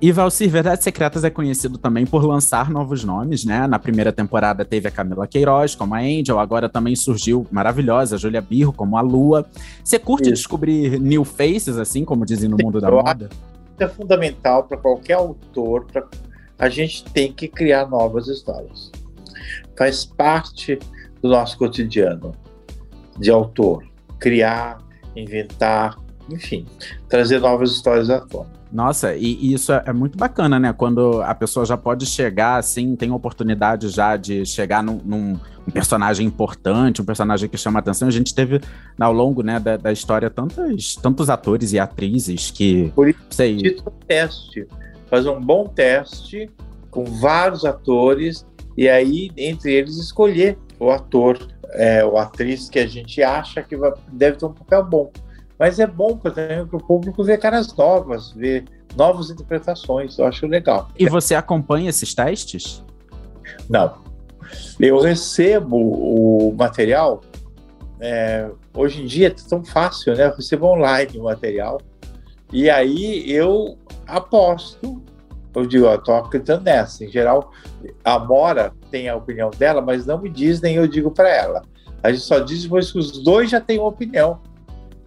E Valcir, Verdades Secretas é conhecido também por lançar novos nomes, né? Na primeira temporada teve a Camila Queiroz como a Angel, agora também surgiu maravilhosa a Júlia Birro como a Lua. Você curte Isso. descobrir new faces, assim, como dizem no mundo da moda? É fundamental para qualquer autor, pra... a gente tem que criar novas histórias. Faz parte do nosso cotidiano de autor, criar, inventar, enfim, trazer novas histórias à tona. Nossa, e, e isso é, é, muito bacana, né? Quando a pessoa já pode chegar, assim, tem oportunidade já de chegar num, num um personagem importante, um personagem que chama atenção. A gente teve ao longo né, da, da história tantos, tantos atores e atrizes que. Por isso, sei. teste. Fazer um bom teste com vários atores e aí, entre eles, escolher o ator é, ou atriz que a gente acha que vai, deve ter um papel bom. Mas é bom para o público ver caras novas, ver novas interpretações. Eu acho legal. E você acompanha esses testes? Não. Eu recebo o material. É, hoje em dia é tão fácil, né? Eu recebo online o material. E aí eu aposto. Eu digo, tô acreditando nessa. Em geral, a Mora tem a opinião dela, mas não me diz, nem eu digo para ela. A gente só diz depois que os dois já têm uma opinião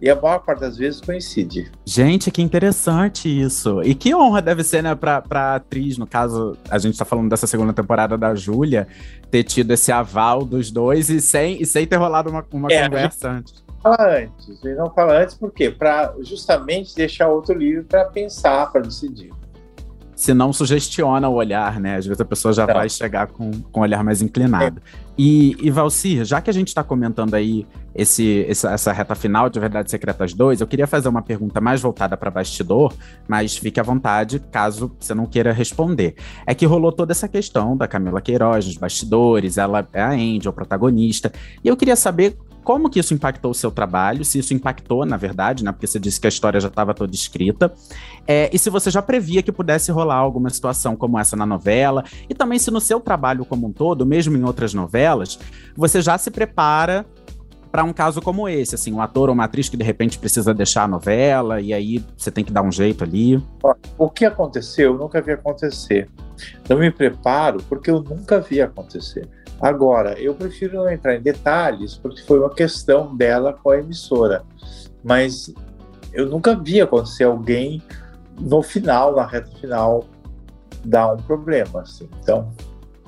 e a maior parte das vezes coincide. Gente, que interessante isso. E que honra deve ser, né, pra, pra atriz, no caso, a gente tá falando dessa segunda temporada da Júlia, ter tido esse aval dos dois e sem, e sem ter rolado uma, uma é, conversa antes. Fala antes, e não fala antes por quê? Para justamente deixar outro livro para pensar, para decidir se não sugestiona o olhar, né? Às vezes a pessoa já não. vai chegar com, com o olhar mais inclinado. É. E, e Valcir, já que a gente está comentando aí esse, essa reta final de Verdades Secretas 2, eu queria fazer uma pergunta mais voltada para bastidor, mas fique à vontade caso você não queira responder. É que rolou toda essa questão da Camila Queiroz nos bastidores, ela é a Angel, o protagonista, e eu queria saber como que isso impactou o seu trabalho, se isso impactou, na verdade, né? Porque você disse que a história já estava toda escrita. É, e se você já previa que pudesse rolar alguma situação como essa na novela, e também se no seu trabalho como um todo, mesmo em outras novelas, você já se prepara para um caso como esse, assim, um ator ou uma atriz que de repente precisa deixar a novela e aí você tem que dar um jeito ali. O que aconteceu, eu nunca vi acontecer. Não me preparo porque eu nunca vi acontecer. Agora, eu prefiro não entrar em detalhes, porque foi uma questão dela com a emissora. Mas eu nunca vi acontecer alguém no final, na reta final, dar um problema. Assim. Então,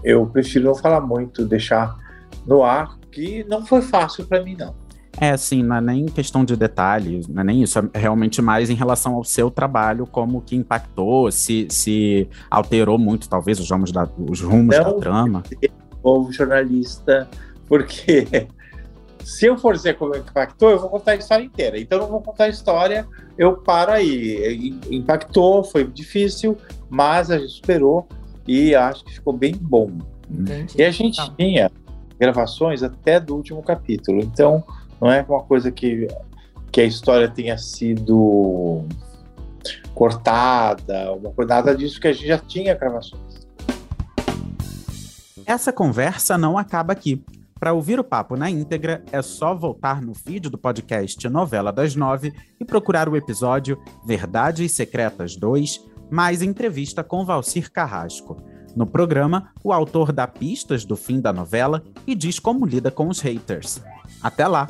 eu prefiro não falar muito, deixar no ar, que não foi fácil para mim, não. É, assim, não é nem questão de detalhes, não é nem isso, é realmente mais em relação ao seu trabalho, como que impactou, se, se alterou muito, talvez, os rumos da, os rumos não, da trama novo jornalista, porque se eu for dizer como impactou, eu vou contar a história inteira. Então, eu não vou contar a história, eu paro aí. Impactou, foi difícil, mas a gente superou e acho que ficou bem bom. Entendi. E a gente tá. tinha gravações até do último capítulo, então não é uma coisa que, que a história tenha sido cortada, uma coisa, nada disso, que a gente já tinha gravações. Essa conversa não acaba aqui. Para ouvir o papo na íntegra, é só voltar no feed do podcast Novela das Nove e procurar o episódio Verdades Secretas 2, mais entrevista com Valcir Carrasco. No programa, o autor dá pistas do fim da novela e diz como lida com os haters. Até lá!